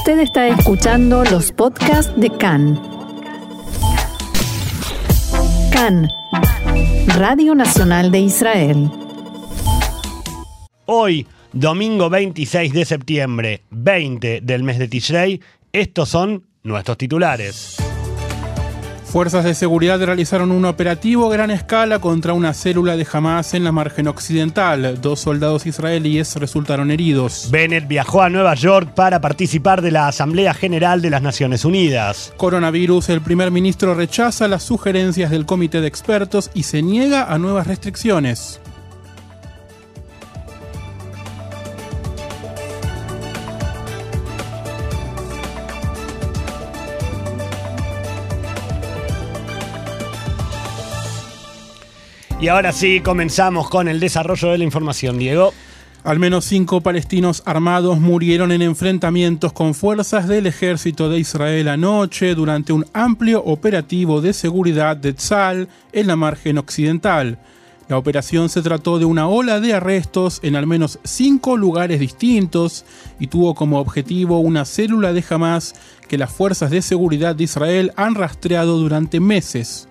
Usted está escuchando los podcasts de CAN. CAN, Radio Nacional de Israel. Hoy, domingo 26 de septiembre, 20 del mes de Tishrei, estos son nuestros titulares. Fuerzas de seguridad realizaron un operativo a gran escala contra una célula de Hamas en la margen occidental. Dos soldados israelíes resultaron heridos. Bennett viajó a Nueva York para participar de la Asamblea General de las Naciones Unidas. Coronavirus, el primer ministro rechaza las sugerencias del comité de expertos y se niega a nuevas restricciones. Y ahora sí, comenzamos con el desarrollo de la información, Diego. Al menos cinco palestinos armados murieron en enfrentamientos con fuerzas del ejército de Israel anoche durante un amplio operativo de seguridad de Tzal en la margen occidental. La operación se trató de una ola de arrestos en al menos cinco lugares distintos y tuvo como objetivo una célula de Hamas que las fuerzas de seguridad de Israel han rastreado durante meses.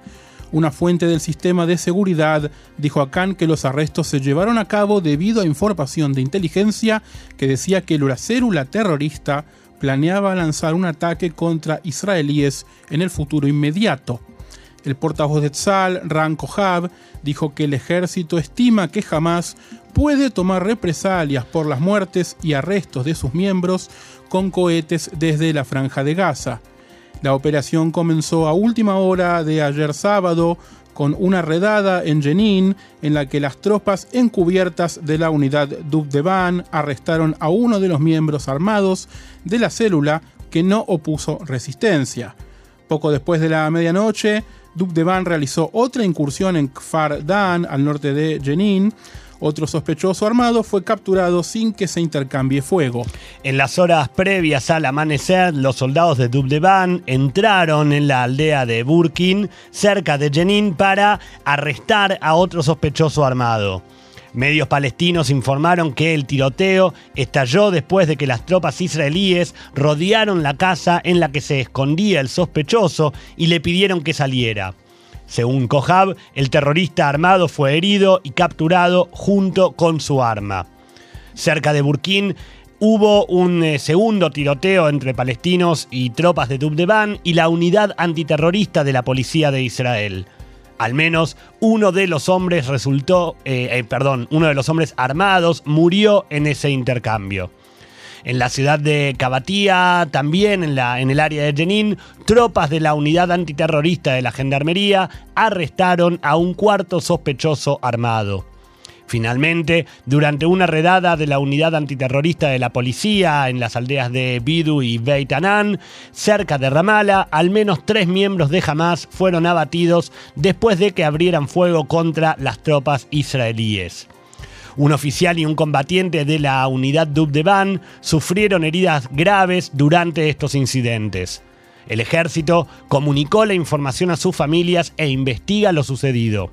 Una fuente del sistema de seguridad dijo a Khan que los arrestos se llevaron a cabo debido a información de inteligencia que decía que la célula terrorista planeaba lanzar un ataque contra israelíes en el futuro inmediato. El portavoz de Tzal, Ran Kohab, dijo que el ejército estima que jamás puede tomar represalias por las muertes y arrestos de sus miembros con cohetes desde la franja de Gaza. La operación comenzó a última hora de ayer sábado con una redada en Jenin en la que las tropas encubiertas de la unidad Dubdeban arrestaron a uno de los miembros armados de la célula que no opuso resistencia. Poco después de la medianoche, Dubdeban realizó otra incursión en Kfar Dan, al norte de Jenin, otro sospechoso armado fue capturado sin que se intercambie fuego. En las horas previas al amanecer, los soldados de Dubdeban entraron en la aldea de Burkin, cerca de Jenin, para arrestar a otro sospechoso armado. Medios palestinos informaron que el tiroteo estalló después de que las tropas israelíes rodearon la casa en la que se escondía el sospechoso y le pidieron que saliera. Según Kohab, el terrorista armado fue herido y capturado junto con su arma. Cerca de Burkín hubo un eh, segundo tiroteo entre palestinos y tropas de Dubdeban y la unidad antiterrorista de la policía de Israel. Al menos uno de los hombres resultó, eh, eh, perdón, uno de los hombres armados murió en ese intercambio. En la ciudad de Cabatía, también en, la, en el área de Jenin, tropas de la unidad antiterrorista de la Gendarmería arrestaron a un cuarto sospechoso armado. Finalmente, durante una redada de la unidad antiterrorista de la policía en las aldeas de Bidu y Beit Anan, cerca de Ramallah, al menos tres miembros de Hamas fueron abatidos después de que abrieran fuego contra las tropas israelíes. Un oficial y un combatiente de la unidad Dubdeban sufrieron heridas graves durante estos incidentes. El ejército comunicó la información a sus familias e investiga lo sucedido.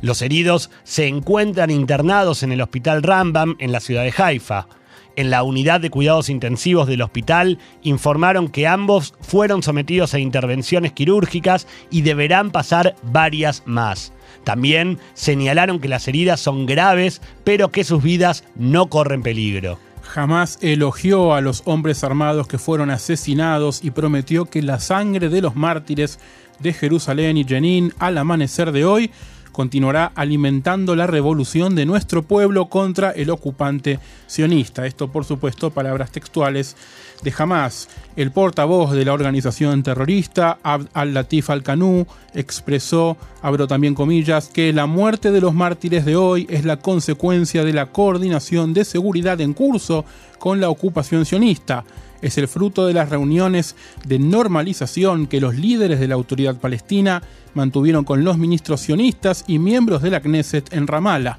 Los heridos se encuentran internados en el hospital Rambam en la ciudad de Haifa. En la unidad de cuidados intensivos del hospital informaron que ambos fueron sometidos a intervenciones quirúrgicas y deberán pasar varias más. También señalaron que las heridas son graves, pero que sus vidas no corren peligro. Jamás elogió a los hombres armados que fueron asesinados y prometió que la sangre de los mártires de Jerusalén y Jenin al amanecer de hoy continuará alimentando la revolución de nuestro pueblo contra el ocupante sionista. Esto, por supuesto, palabras textuales de Hamas. El portavoz de la organización terrorista, Abd al-Latif al-Kanú, expresó, abro también comillas, que la muerte de los mártires de hoy es la consecuencia de la coordinación de seguridad en curso con la ocupación sionista es el fruto de las reuniones de normalización que los líderes de la autoridad palestina mantuvieron con los ministros sionistas y miembros de la Knesset en Ramallah.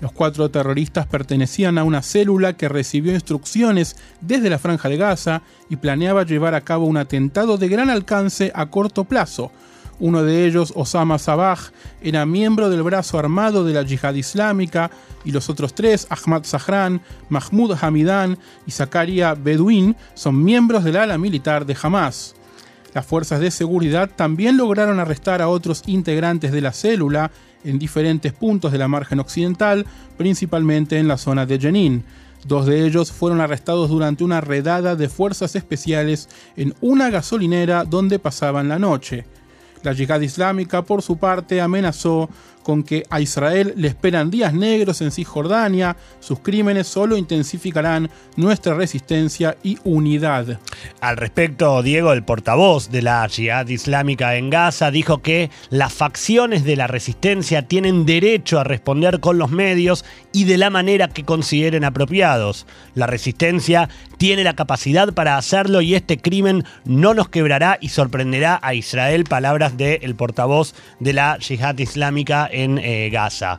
Los cuatro terroristas pertenecían a una célula que recibió instrucciones desde la franja de Gaza y planeaba llevar a cabo un atentado de gran alcance a corto plazo. Uno de ellos, Osama Sabah, era miembro del brazo armado de la Yihad Islámica y los otros tres, Ahmad Zahran, Mahmoud Hamidan y Zakaria Bedouin, son miembros del ala militar de Hamas. Las fuerzas de seguridad también lograron arrestar a otros integrantes de la célula en diferentes puntos de la margen occidental, principalmente en la zona de Jenin. Dos de ellos fueron arrestados durante una redada de fuerzas especiales en una gasolinera donde pasaban la noche. La yihad islámica, por su parte, amenazó con que a Israel le esperan días negros en Cisjordania, sus crímenes solo intensificarán nuestra resistencia y unidad. Al respecto, Diego, el portavoz de la Yihad Islámica en Gaza, dijo que las facciones de la resistencia tienen derecho a responder con los medios y de la manera que consideren apropiados. La resistencia tiene la capacidad para hacerlo y este crimen no nos quebrará y sorprenderá a Israel, palabras del portavoz de la Yihad Islámica en eh, Gaza.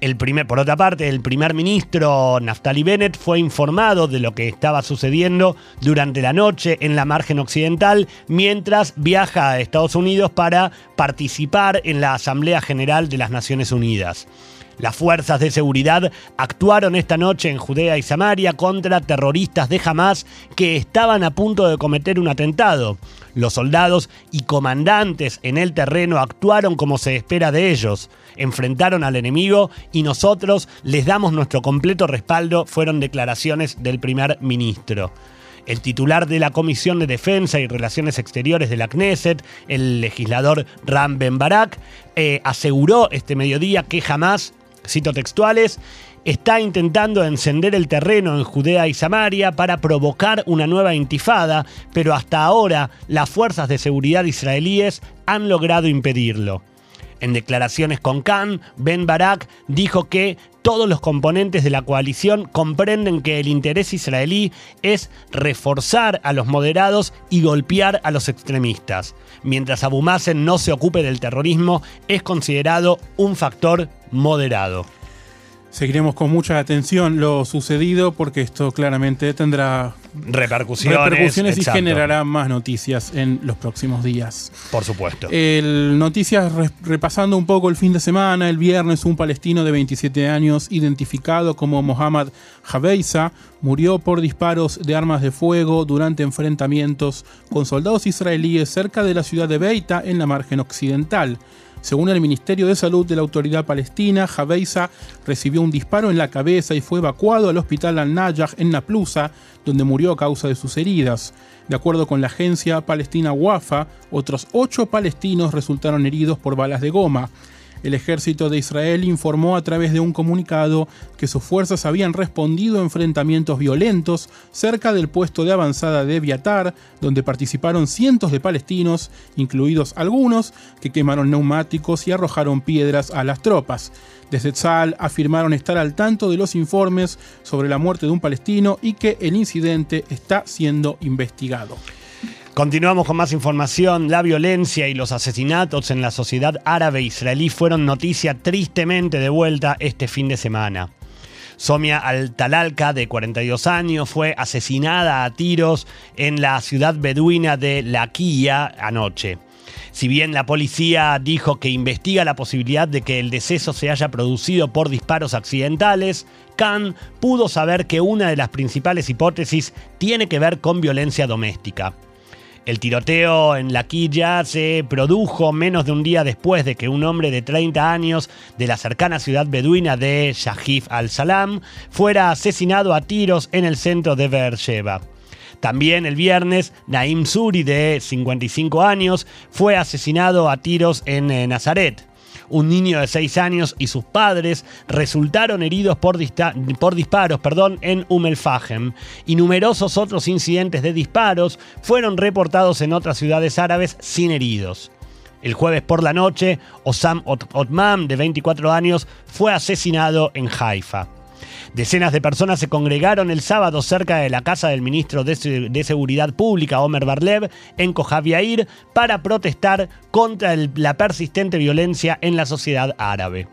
El primer, por otra parte, el primer ministro Naftali Bennett fue informado de lo que estaba sucediendo durante la noche en la margen occidental mientras viaja a Estados Unidos para participar en la Asamblea General de las Naciones Unidas. Las fuerzas de seguridad actuaron esta noche en Judea y Samaria contra terroristas de Hamas que estaban a punto de cometer un atentado. Los soldados y comandantes en el terreno actuaron como se espera de ellos. Enfrentaron al enemigo y nosotros les damos nuestro completo respaldo, fueron declaraciones del primer ministro. El titular de la Comisión de Defensa y Relaciones Exteriores de la Knesset, el legislador Ram Ben Barak, eh, aseguró este mediodía que jamás cito textuales, está intentando encender el terreno en Judea y Samaria para provocar una nueva intifada, pero hasta ahora las fuerzas de seguridad israelíes han logrado impedirlo. En declaraciones con Khan, Ben Barak dijo que todos los componentes de la coalición comprenden que el interés israelí es reforzar a los moderados y golpear a los extremistas. Mientras Abu Mazen no se ocupe del terrorismo, es considerado un factor moderado. Seguiremos con mucha atención lo sucedido porque esto claramente tendrá repercusiones, y generará más noticias en los próximos días. Por supuesto. El, noticias repasando un poco el fin de semana, el viernes un palestino de 27 años identificado como Mohammad Jabeisa murió por disparos de armas de fuego durante enfrentamientos con soldados israelíes cerca de la ciudad de Beita en la margen occidental. Según el Ministerio de Salud de la Autoridad Palestina, Jabeisa recibió un disparo en la cabeza y fue evacuado al hospital Al-Najah en Naplusa, donde murió a causa de sus heridas. De acuerdo con la agencia palestina WAFA, otros ocho palestinos resultaron heridos por balas de goma. El ejército de Israel informó a través de un comunicado que sus fuerzas habían respondido a enfrentamientos violentos cerca del puesto de avanzada de Viatar, donde participaron cientos de palestinos, incluidos algunos que quemaron neumáticos y arrojaron piedras a las tropas. Desde Tzal afirmaron estar al tanto de los informes sobre la muerte de un palestino y que el incidente está siendo investigado. Continuamos con más información. La violencia y los asesinatos en la sociedad árabe israelí fueron noticia tristemente de vuelta este fin de semana. Somia Al-Talalka, de 42 años, fue asesinada a tiros en la ciudad beduina de Laquilla anoche. Si bien la policía dijo que investiga la posibilidad de que el deceso se haya producido por disparos accidentales, Khan pudo saber que una de las principales hipótesis tiene que ver con violencia doméstica. El tiroteo en la quilla se produjo menos de un día después de que un hombre de 30 años de la cercana ciudad beduina de Shahif al-Salam fuera asesinado a tiros en el centro de Beersheba. También el viernes, Naim Suri, de 55 años, fue asesinado a tiros en eh, Nazaret un niño de 6 años y sus padres resultaron heridos por, disparos perdón, en Umelfahem y numerosos otros incidentes de disparos fueron reportados en otras ciudades árabes sin heridos. El jueves por la noche, Osam Otman, de 24 años, fue asesinado en Haifa. Decenas de personas se congregaron el sábado cerca de la casa del ministro de, Seguridad Pública, Omer Barlev, en Kojaviair, para protestar contra la persistente violencia en la sociedad árabe.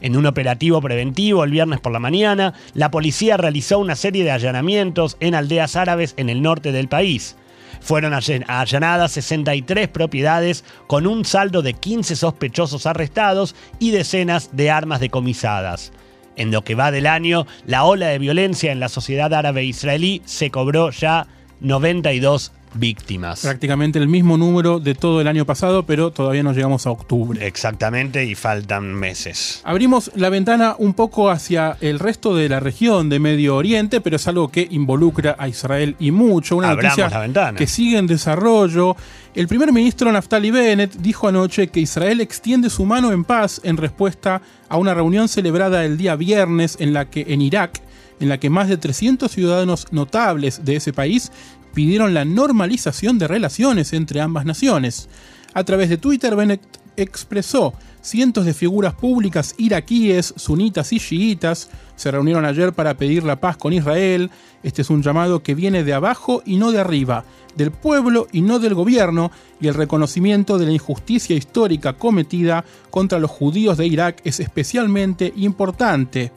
En un operativo preventivo el viernes por la mañana, la policía realizó una serie de allanamientos en aldeas árabes en el norte del país. Fueron allanadas 63 propiedades con un saldo de 15 sospechosos arrestados y decenas de armas decomisadas. En lo que va del año, la ola de violencia en la sociedad árabe israelí se cobró ya 92 víctimas. Prácticamente el mismo número de todo el año pasado, pero todavía no llegamos a octubre. Exactamente, y faltan meses. Abrimos la ventana un poco hacia el resto de la región de Medio Oriente, pero es algo que involucra a Israel y mucho. Una noticia que sigue en desarrollo. El primer ministro Naftali Bennett dijo anoche que Israel extiende su mano en paz en respuesta a una reunión celebrada el día viernes en la que en Irak en la que más de 300 ciudadanos notables de ese país pidieron la normalización de relaciones entre ambas naciones. A través de Twitter, Bennett expresó cientos de figuras públicas iraquíes, sunitas y chiitas se reunieron ayer para pedir la paz con Israel. Este es un llamado que viene de abajo y no de arriba, del pueblo y no del gobierno, y el reconocimiento de la injusticia histórica cometida contra los judíos de Irak es especialmente importante.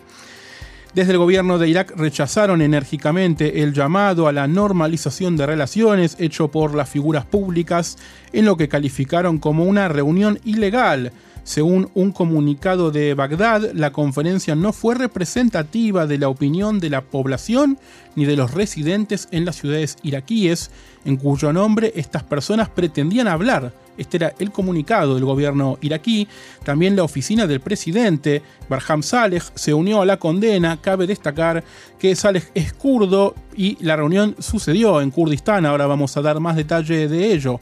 Desde el gobierno de Irak rechazaron enérgicamente el llamado a la normalización de relaciones hecho por las figuras públicas en lo que calificaron como una reunión ilegal. Según un comunicado de Bagdad, la conferencia no fue representativa de la opinión de la población ni de los residentes en las ciudades iraquíes, en cuyo nombre estas personas pretendían hablar este era el comunicado del gobierno iraquí. También la oficina del presidente, Barham Saleh, se unió a la condena. Cabe destacar que Saleh es kurdo y la reunión sucedió en Kurdistán. Ahora vamos a dar más detalle de ello.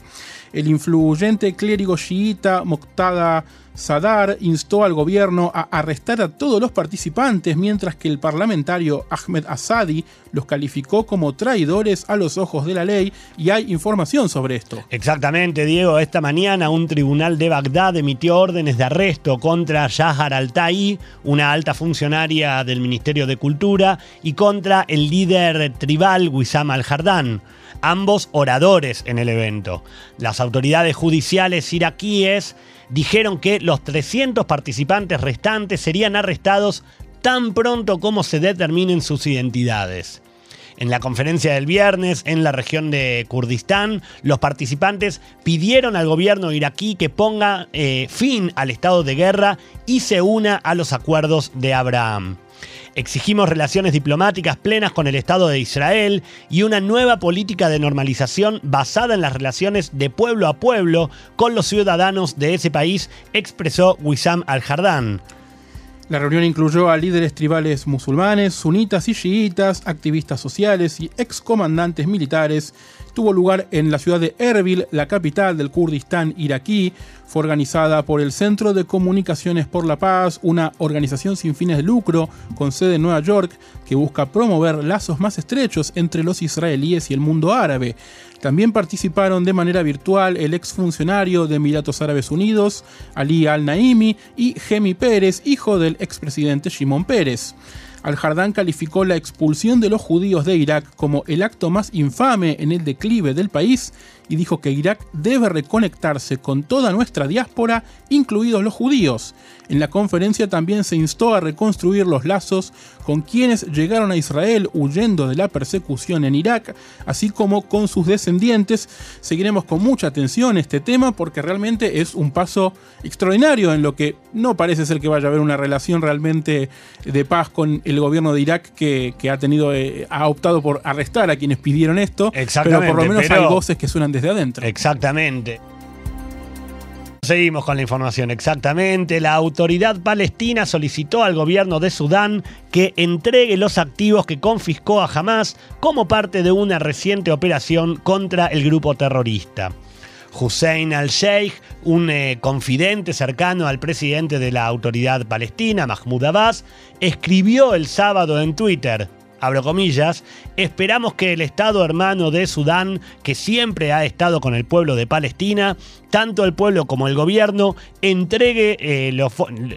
El influyente clérigo chiita Moqtada Sadar instó al gobierno a arrestar a todos los participantes, mientras que el parlamentario Ahmed Asadi los calificó como traidores a los ojos de la ley y hay información sobre esto. Exactamente, Diego. Esta mañana un tribunal de Bagdad emitió órdenes de arresto contra Yahar al-Tai, una alta funcionaria del Ministerio de Cultura, y contra el líder tribal Wissam al-Jardán ambos oradores en el evento. Las autoridades judiciales iraquíes dijeron que los 300 participantes restantes serían arrestados tan pronto como se determinen sus identidades. En la conferencia del viernes en la región de Kurdistán, los participantes pidieron al gobierno iraquí que ponga eh, fin al estado de guerra y se una a los acuerdos de Abraham. Exigimos relaciones diplomáticas plenas con el Estado de Israel y una nueva política de normalización basada en las relaciones de pueblo a pueblo con los ciudadanos de ese país, expresó Wissam al-Jardán. La reunión incluyó a líderes tribales musulmanes, sunitas y chiitas, activistas sociales y excomandantes militares. Tuvo lugar en la ciudad de Erbil, la capital del Kurdistán iraquí. Fue organizada por el Centro de Comunicaciones por la Paz, una organización sin fines de lucro con sede en Nueva York que busca promover lazos más estrechos entre los israelíes y el mundo árabe. También participaron de manera virtual el exfuncionario de Emiratos Árabes Unidos, Ali al-Naimi, y Gemi Pérez, hijo del expresidente Shimon Pérez. Al-Jardán calificó la expulsión de los judíos de Irak como el acto más infame en el declive del país y dijo que Irak debe reconectarse con toda nuestra diáspora, incluidos los judíos. En la conferencia también se instó a reconstruir los lazos con quienes llegaron a Israel huyendo de la persecución en Irak, así como con sus descendientes. Seguiremos con mucha atención este tema porque realmente es un paso extraordinario en lo que no parece ser que vaya a haber una relación realmente de paz con el gobierno de Irak que, ha tenido, eh, ha optado por arrestar a quienes pidieron esto, pero por lo menos hay voces que suenan de adentro. Exactamente. Seguimos con la información, exactamente. La autoridad palestina solicitó al gobierno de Sudán que entregue los activos que confiscó a Hamas como parte de una reciente operación contra el grupo terrorista. Hussein al-Sheikh, un eh, confidente cercano al presidente de la autoridad palestina, Mahmoud Abbas, escribió el sábado en Twitter, abro comillas, esperamos que el Estado hermano de Sudán, que siempre ha estado con el pueblo de Palestina, tanto el pueblo como el gobierno, entregue, eh,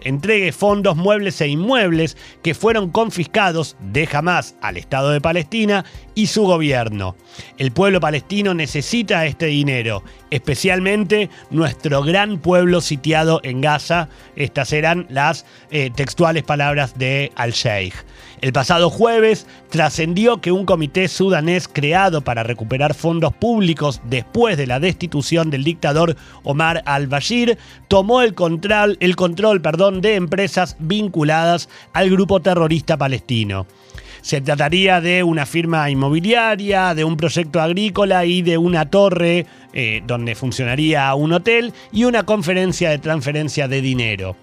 entregue fondos, muebles e inmuebles que fueron confiscados de Hamas al Estado de Palestina y su gobierno. El pueblo palestino necesita este dinero, especialmente nuestro gran pueblo sitiado en Gaza. Estas eran las eh, textuales palabras de Al-Sheikh. El pasado jueves, trascendió que un comité sudanés creado para recuperar fondos públicos después de la destitución del dictador Omar al-Bashir tomó el control, el control perdón, de empresas vinculadas al grupo terrorista palestino. Se trataría de una firma inmobiliaria, de un proyecto agrícola y de una torre eh, donde funcionaría un hotel y una conferencia de transferencia de dinero.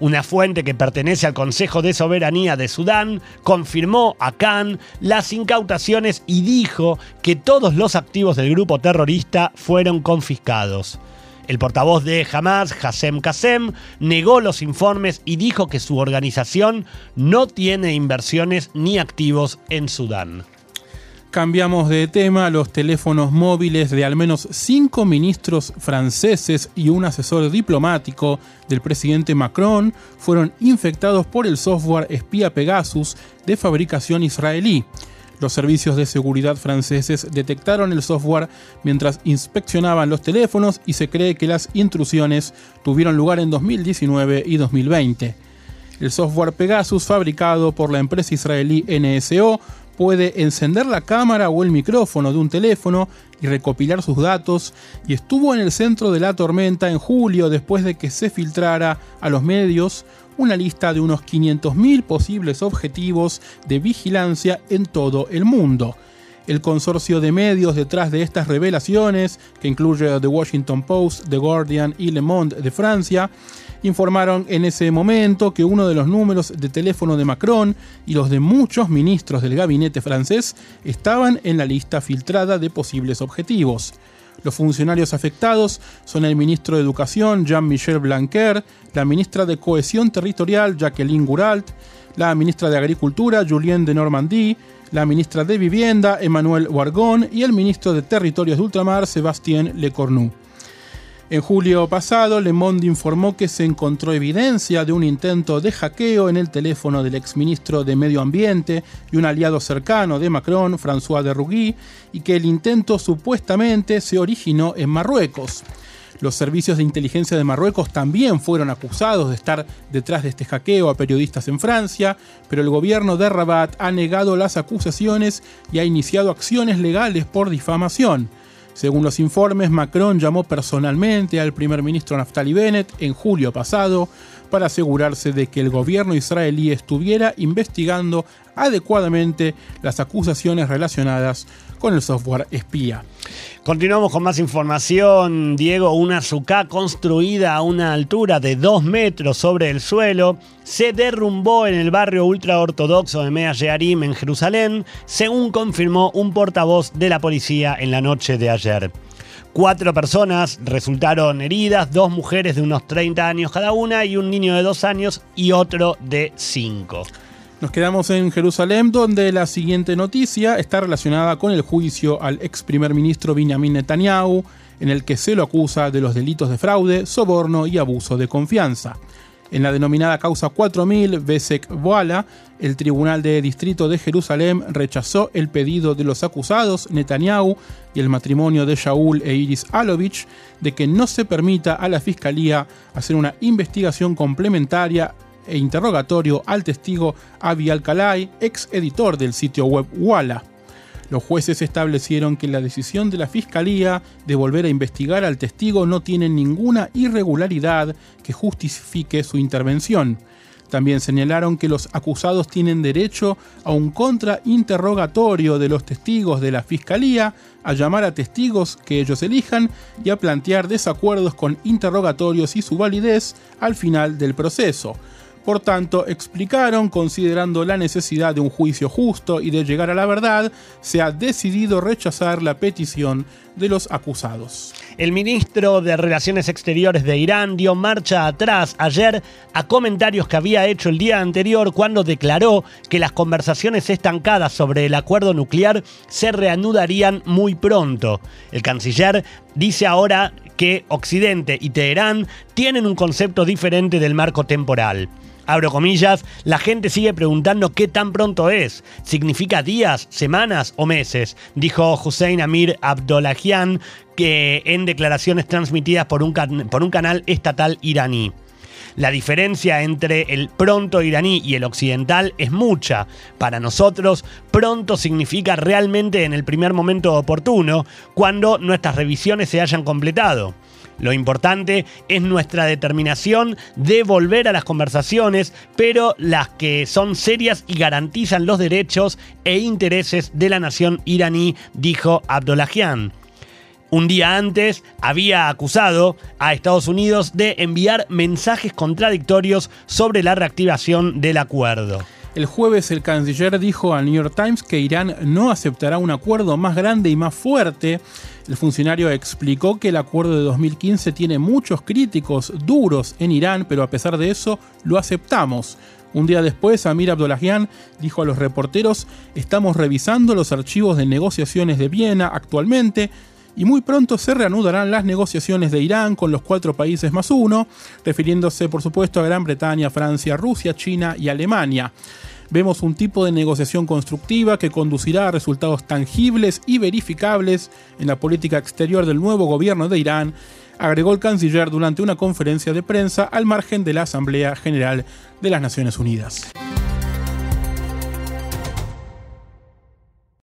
Una fuente que pertenece al Consejo de Soberanía de Sudán confirmó a Khan las incautaciones y dijo que todos los activos del grupo terrorista fueron confiscados. El portavoz de Hamas, Hassem Kassem, negó los informes y dijo que su organización no tiene inversiones ni activos en Sudán. Cambiamos de tema, los teléfonos móviles de al menos cinco ministros franceses y un asesor diplomático del presidente Macron fueron infectados por el software espía Pegasus de fabricación israelí. Los servicios de seguridad franceses detectaron el software mientras inspeccionaban los teléfonos y se cree que las intrusiones tuvieron lugar en 2019 y 2020. El software Pegasus, fabricado por la empresa israelí NSO, puede encender la cámara o el micrófono de un teléfono y recopilar sus datos, y estuvo en el centro de la tormenta en julio después de que se filtrara a los medios una lista de unos 500.000 posibles objetivos de vigilancia en todo el mundo. El consorcio de medios detrás de estas revelaciones, que incluye The Washington Post, The Guardian y Le Monde de Francia, informaron en ese momento que uno de los números de teléfono de Macron y los de muchos ministros del gabinete francés estaban en la lista filtrada de posibles objetivos. Los funcionarios afectados son el ministro de Educación, Jean-Michel Blanquer, la ministra de Cohesión Territorial, Jacqueline Gourault, la ministra de Agricultura, Julien de Normandie, la ministra de Vivienda, Emmanuel Wargon, y el ministro de Territorios de Ultramar, Sébastien Lecornu. En julio pasado, Le Monde informó que se encontró evidencia de un intento de hackeo en el teléfono del exministro de Medio Ambiente y un aliado cercano de Macron, François de Rugy, y que el intento supuestamente se originó en Marruecos. Los servicios de inteligencia de Marruecos también fueron acusados de estar detrás de este hackeo a periodistas en Francia, pero el gobierno de Rabat ha negado las acusaciones y ha iniciado acciones legales por difamación. Según los informes, Macron llamó personalmente al primer ministro Naftali Bennett en julio pasado para asegurarse de que el gobierno israelí estuviera investigando adecuadamente las acusaciones relacionadas con el software espía. Continuamos con más información. Diego, una azúcar construida a una altura de 2 metros sobre el suelo se derrumbó en el barrio ultraortodoxo de Mea Shearim en Jerusalén, según confirmó un portavoz de la policía en la noche de ayer. Cuatro personas resultaron heridas, dos mujeres de unos 30 años cada una y un niño de dos años y otro de 5. Nos quedamos en Jerusalén, donde la siguiente noticia está relacionada con el juicio al ex primer ministro Benjamin Netanyahu, en el que se lo acusa de los delitos de fraude, soborno y abuso de confianza. En la denominada causa 4000 Besek Boala, el Tribunal de Distrito de Jerusalén rechazó el pedido de los acusados, Netanyahu y el matrimonio de Shaul e Iris Alovich, de que no se permita a la Fiscalía hacer una investigación complementaria e interrogatorio al testigo Avi Alcalay, ex editor del sitio web Walla. Los jueces establecieron que la decisión de la Fiscalía de volver a investigar al testigo no tiene ninguna irregularidad que justifique su intervención. También señalaron que los acusados tienen derecho a un contrainterrogatorio de los testigos de la Fiscalía, a llamar a testigos que ellos elijan y a plantear desacuerdos con interrogatorios y su validez al final del proceso. Por tanto, explicaron, considerando la necesidad de un juicio justo y de llegar a la verdad, se ha decidido rechazar la petición de los acusados. El ministro de Relaciones Exteriores de Irán dio marcha atrás ayer a comentarios que había hecho el día anterior cuando declaró que las conversaciones estancadas sobre el acuerdo nuclear se reanudarían muy pronto. El canciller dice ahora que Occidente y Teherán tienen un concepto diferente del marco temporal abro comillas, la gente sigue preguntando qué tan pronto es. ¿Significa días, semanas o meses? Dijo Hussein Amir Abdollahian que en declaraciones transmitidas por un, por un canal estatal iraní. La diferencia entre el pronto iraní y el occidental es mucha. Para nosotros, pronto significa realmente en el primer momento oportuno, cuando nuestras revisiones se hayan completado. Lo importante es nuestra determinación de volver a las conversaciones, pero las que son serias y garantizan los derechos e intereses de la nación iraní, dijo Abdullahian. Un día antes había acusado a Estados Unidos de enviar mensajes contradictorios sobre la reactivación del acuerdo. El jueves el canciller dijo al New York Times que Irán no aceptará un acuerdo más grande y más fuerte. El funcionario explicó que el acuerdo de 2015 tiene muchos críticos duros en Irán, pero a pesar de eso lo aceptamos. Un día después, Amir Abdollahian dijo a los reporteros, estamos revisando los archivos de negociaciones de Viena actualmente, y muy pronto se reanudarán las negociaciones de Irán con los cuatro países más uno, refiriéndose por supuesto a Gran Bretaña, Francia, Rusia, China y Alemania. Vemos un tipo de negociación constructiva que conducirá a resultados tangibles y verificables en la política exterior del nuevo gobierno de Irán, agregó el canciller durante una conferencia de prensa al margen de la Asamblea General de las Naciones Unidas.